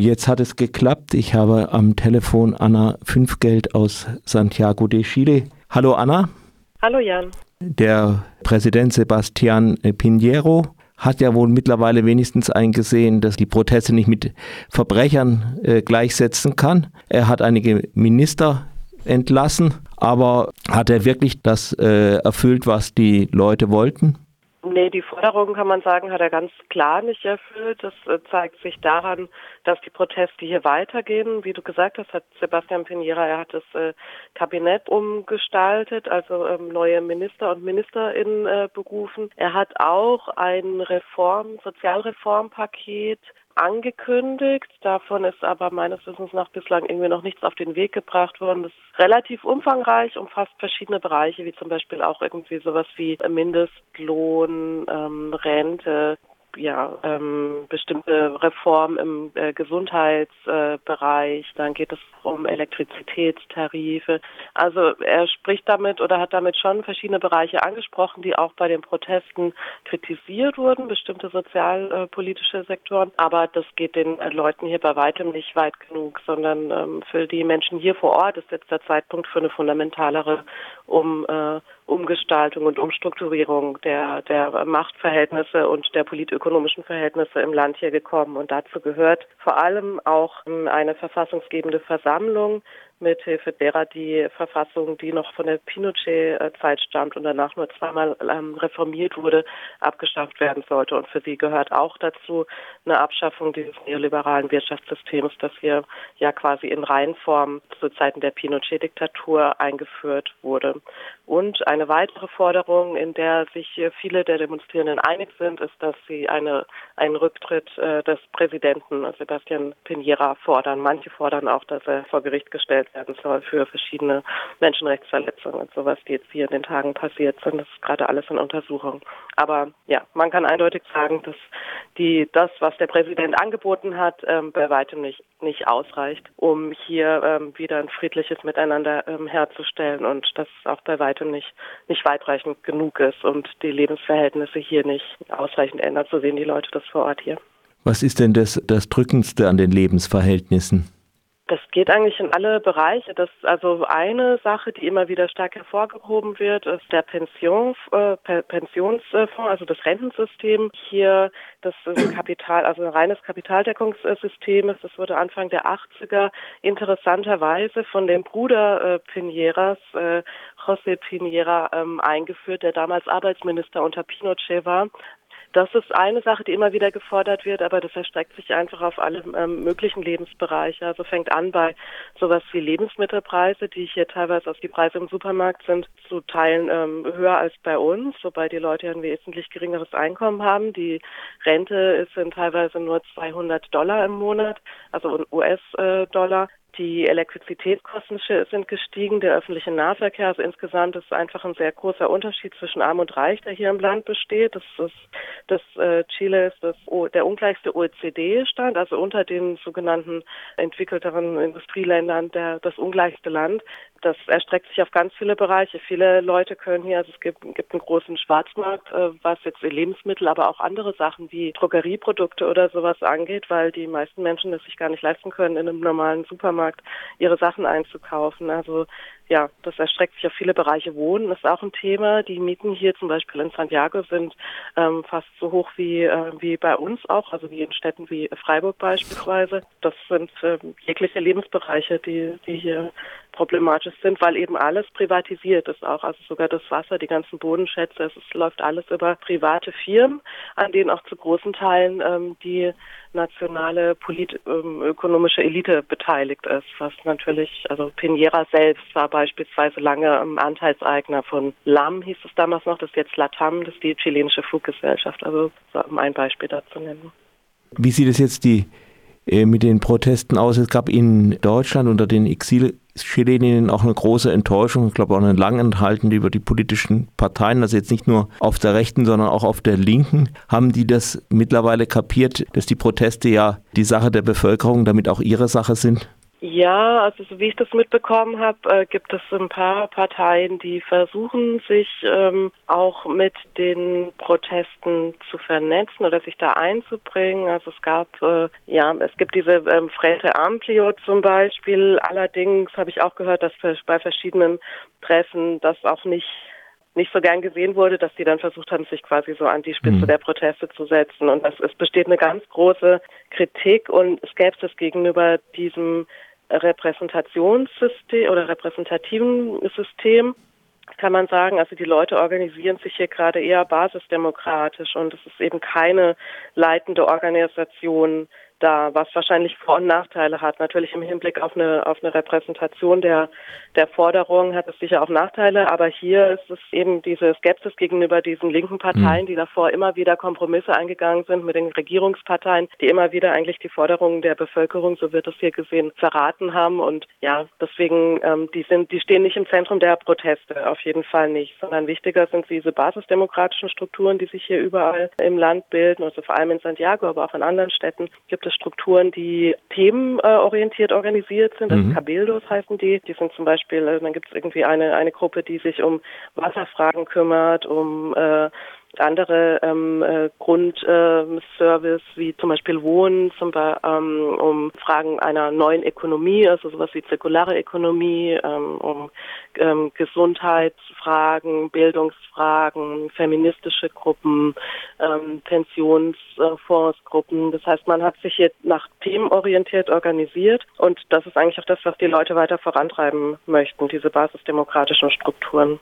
Jetzt hat es geklappt. Ich habe am Telefon Anna Fünfgeld aus Santiago de Chile. Hallo Anna. Hallo Jan. Der Präsident Sebastián Piñero hat ja wohl mittlerweile wenigstens eingesehen, dass die Proteste nicht mit Verbrechern äh, gleichsetzen kann. Er hat einige Minister entlassen, aber hat er wirklich das äh, erfüllt, was die Leute wollten? Nee, die Forderungen kann man sagen, hat er ganz klar nicht erfüllt. Das äh, zeigt sich daran, dass die Proteste hier weitergehen. Wie du gesagt hast, hat Sebastian Pinera, er hat das äh, Kabinett umgestaltet, also ähm, neue Minister und Ministerinnen äh, berufen. Er hat auch ein Reform, Sozialreformpaket angekündigt. Davon ist aber meines Wissens nach bislang irgendwie noch nichts auf den Weg gebracht worden. Das ist relativ umfangreich, umfasst verschiedene Bereiche, wie zum Beispiel auch irgendwie sowas wie Mindestlohn, ähm, Rente, ja, ähm, bestimmte Reformen im äh, Gesundheitsbereich, äh, dann geht es um Elektrizitätstarife. Also er spricht damit oder hat damit schon verschiedene Bereiche angesprochen, die auch bei den Protesten kritisiert wurden, bestimmte sozialpolitische Sektoren. Aber das geht den Leuten hier bei weitem nicht weit genug, sondern ähm, für die Menschen hier vor Ort ist jetzt der Zeitpunkt für eine fundamentalere um, äh, Umgestaltung und Umstrukturierung der, der Machtverhältnisse und der politökonomischen Verhältnisse im Land hier gekommen. Und dazu gehört vor allem auch eine verfassungsgebende Versammlung, mithilfe derer die Verfassung, die noch von der Pinochet-Zeit stammt und danach nur zweimal ähm, reformiert wurde, abgeschafft werden sollte. Und für sie gehört auch dazu eine Abschaffung dieses neoliberalen Wirtschaftssystems, das hier ja quasi in Reihenform zu Zeiten der Pinochet-Diktatur eingeführt wurde. Und eine weitere Forderung, in der sich viele der Demonstrierenden einig sind, ist, dass sie eine, einen Rücktritt äh, des Präsidenten Sebastian Piñera fordern. Manche fordern auch, dass er vor Gericht gestellt werden soll für verschiedene Menschenrechtsverletzungen und sowas, die jetzt hier in den Tagen passiert sind. Das ist gerade alles in Untersuchung. Aber ja, man kann eindeutig sagen, dass die, das, was der Präsident angeboten hat, ähm, bei weitem nicht, nicht ausreicht, um hier ähm, wieder ein friedliches Miteinander ähm, herzustellen und das auch bei weitem nicht, nicht weitreichend genug ist und die Lebensverhältnisse hier nicht ausreichend ändert. So sehen die Leute das vor Ort hier. Was ist denn das, das Drückendste an den Lebensverhältnissen? Das geht eigentlich in alle Bereiche. Das also eine Sache, die immer wieder stark hervorgehoben wird, ist der Pensions, äh, Pensionsfonds, also das Rentensystem. Hier das ist Kapital, also ein reines Kapitaldeckungssystem ist. Das wurde Anfang der 80er interessanterweise von dem Bruder äh, Piñeras, äh, José Piñera, ähm, eingeführt, der damals Arbeitsminister unter Pinochet war. Das ist eine Sache, die immer wieder gefordert wird, aber das erstreckt sich einfach auf alle ähm, möglichen Lebensbereiche. Also fängt an bei sowas wie Lebensmittelpreise, die hier teilweise auf die Preise im Supermarkt sind, zu Teilen ähm, höher als bei uns, wobei die Leute ja ein wesentlich geringeres Einkommen haben. Die Rente sind teilweise nur 200 Dollar im Monat, also US-Dollar. Die Elektrizitätskosten sind gestiegen, der öffentliche Nahverkehr, also insgesamt ist einfach ein sehr großer Unterschied zwischen Arm und Reich, der hier im Land besteht. Das ist, das äh, Chile ist das, der ungleichste OECD-Stand, also unter den sogenannten entwickelteren Industrieländern der, das ungleichste Land das erstreckt sich auf ganz viele Bereiche. Viele Leute können hier, also es gibt, gibt einen großen Schwarzmarkt, äh, was jetzt Lebensmittel, aber auch andere Sachen wie Drogerieprodukte oder sowas angeht, weil die meisten Menschen es sich gar nicht leisten können, in einem normalen Supermarkt ihre Sachen einzukaufen. Also ja, das erstreckt sich auf viele Bereiche. Wohnen ist auch ein Thema. Die Mieten hier zum Beispiel in Santiago sind ähm, fast so hoch wie, äh, wie bei uns auch, also wie in Städten wie Freiburg beispielsweise. Das sind äh, jegliche Lebensbereiche, die, die hier problematisch sind, weil eben alles privatisiert ist auch, also sogar das Wasser, die ganzen Bodenschätze, es, es läuft alles über private Firmen, an denen auch zu großen Teilen ähm, die nationale politökonomische ähm, Elite beteiligt ist, was natürlich, also Pinera selbst war beispielsweise lange ähm, Anteilseigner von LAM, hieß es damals noch, das ist jetzt LATAM, das ist die chilenische Fluggesellschaft, also um ein Beispiel dazu nennen. Wie sieht es jetzt die äh, mit den Protesten aus? Es gab in Deutschland unter den Exil Chileninnen auch eine große Enttäuschung, ich glaube auch eine langanhaltende über die politischen Parteien, also jetzt nicht nur auf der rechten, sondern auch auf der linken. Haben die das mittlerweile kapiert, dass die Proteste ja die Sache der Bevölkerung, damit auch ihre Sache sind? Ja, also so wie ich das mitbekommen habe, äh, gibt es ein paar Parteien, die versuchen, sich ähm, auch mit den Protesten zu vernetzen oder sich da einzubringen. Also es gab, äh, ja, es gibt diese ähm, Frente Amplio zum Beispiel. Allerdings habe ich auch gehört, dass bei verschiedenen Treffen das auch nicht nicht so gern gesehen wurde, dass die dann versucht haben, sich quasi so an die Spitze mhm. der Proteste zu setzen. Und das, es besteht eine ganz große Kritik und Skepsis gegenüber diesem Repräsentationssystem oder repräsentativen System kann man sagen, also die Leute organisieren sich hier gerade eher basisdemokratisch und es ist eben keine leitende Organisation da, was wahrscheinlich Vor- und Nachteile hat. Natürlich im Hinblick auf eine, auf eine Repräsentation der, der Forderungen hat es sicher auch Nachteile, aber hier ist es eben diese Skepsis gegenüber diesen linken Parteien, mhm. die davor immer wieder Kompromisse eingegangen sind mit den Regierungsparteien, die immer wieder eigentlich die Forderungen der Bevölkerung, so wird es hier gesehen, verraten haben und ja, deswegen, ähm, die sind, die stehen nicht im Zentrum der Proteste, auf jeden Fall nicht, sondern wichtiger sind diese basisdemokratischen Strukturen, die sich hier überall im Land bilden, also vor allem in Santiago, aber auch in anderen Städten gibt es Strukturen, die themenorientiert organisiert sind. Also mhm. Cabildos heißen die. Die sind zum Beispiel, äh, dann gibt es irgendwie eine, eine Gruppe, die sich um Wasserfragen kümmert, um äh, andere ähm, äh, Grundservice äh, wie zum Beispiel Wohnen, zum Beispiel, ähm, um Fragen einer neuen Ökonomie, also sowas wie zirkulare Ökonomie, ähm, um ähm, Gesundheitsfragen, Bildungsfragen, feministische Gruppen, ähm, Pensionsfondsgruppen. Das heißt, man hat sich jetzt nach Themen orientiert organisiert und das ist eigentlich auch das, was die Leute weiter vorantreiben möchten, diese basisdemokratischen Strukturen.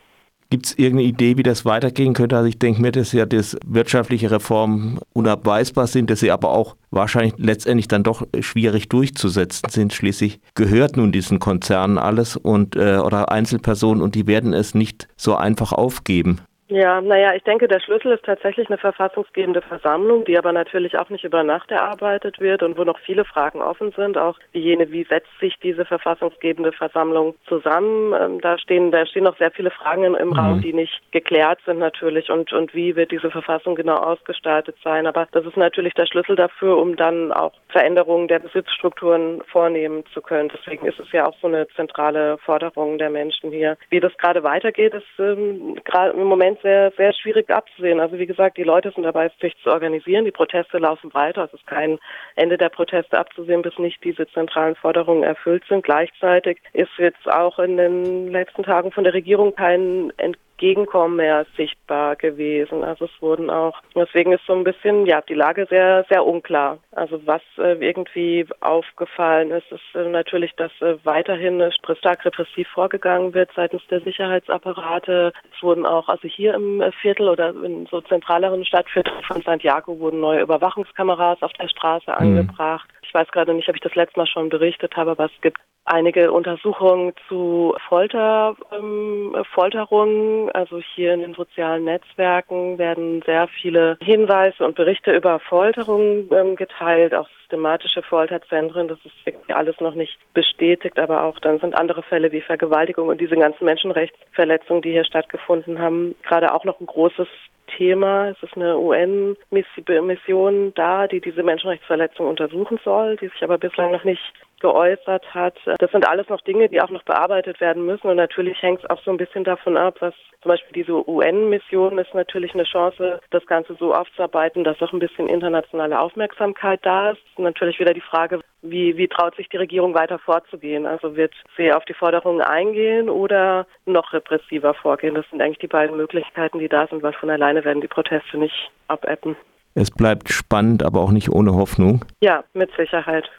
Gibt es irgendeine Idee, wie das weitergehen könnte? Also ich denke mir, dass ja das wirtschaftliche Reformen unabweisbar sind, dass sie aber auch wahrscheinlich letztendlich dann doch schwierig durchzusetzen sind. Schließlich gehört nun diesen Konzernen alles und äh, oder Einzelpersonen und die werden es nicht so einfach aufgeben. Ja, naja, ich denke, der Schlüssel ist tatsächlich eine verfassungsgebende Versammlung, die aber natürlich auch nicht über Nacht erarbeitet wird und wo noch viele Fragen offen sind, auch wie jene, wie setzt sich diese verfassungsgebende Versammlung zusammen? Ähm, da stehen, da stehen noch sehr viele Fragen im, im mhm. Raum, die nicht geklärt sind natürlich und, und wie wird diese Verfassung genau ausgestaltet sein. Aber das ist natürlich der Schlüssel dafür, um dann auch Veränderungen der Besitzstrukturen vornehmen zu können. Deswegen ist es ja auch so eine zentrale Forderung der Menschen hier. Wie das gerade weitergeht, ist ähm, gerade im Moment sehr, sehr schwierig abzusehen. Also wie gesagt, die Leute sind dabei, sich zu organisieren. Die Proteste laufen weiter. Es ist kein Ende der Proteste abzusehen, bis nicht diese zentralen Forderungen erfüllt sind. Gleichzeitig ist jetzt auch in den letzten Tagen von der Regierung kein Ent Gegenkommen mehr sichtbar gewesen. Also es wurden auch, deswegen ist so ein bisschen, ja, die Lage sehr, sehr unklar. Also was äh, irgendwie aufgefallen ist, ist äh, natürlich, dass äh, weiterhin stark repressiv vorgegangen wird seitens der Sicherheitsapparate. Es wurden auch, also hier im äh, Viertel oder in so zentraleren Stadtvierteln von Santiago wurden neue Überwachungskameras auf der Straße mhm. angebracht. Ich weiß gerade nicht, ob ich das letzte Mal schon berichtet habe, aber es gibt einige Untersuchungen zu Folter, ähm, Folterungen. Also hier in den sozialen Netzwerken werden sehr viele Hinweise und Berichte über Folterungen ähm, geteilt, auch systematische Folterzentren. Das ist irgendwie alles noch nicht bestätigt, aber auch dann sind andere Fälle wie Vergewaltigung und diese ganzen Menschenrechtsverletzungen, die hier stattgefunden haben, gerade auch noch ein großes Thema. Es ist eine UN-Mission da, die diese Menschenrechtsverletzungen untersuchen soll, die sich aber bislang noch nicht geäußert hat. Das sind alles noch Dinge, die auch noch bearbeitet werden müssen. Und natürlich hängt es auch so ein bisschen davon ab, was zum Beispiel diese UN-Mission ist natürlich eine Chance, das Ganze so aufzuarbeiten, dass auch ein bisschen internationale Aufmerksamkeit da ist. Und natürlich wieder die Frage, wie, wie traut sich die Regierung weiter vorzugehen? Also wird sie auf die Forderungen eingehen oder noch repressiver vorgehen? Das sind eigentlich die beiden Möglichkeiten, die da sind, weil von alleine werden die Proteste nicht abebben. Es bleibt spannend, aber auch nicht ohne Hoffnung. Ja, mit Sicherheit.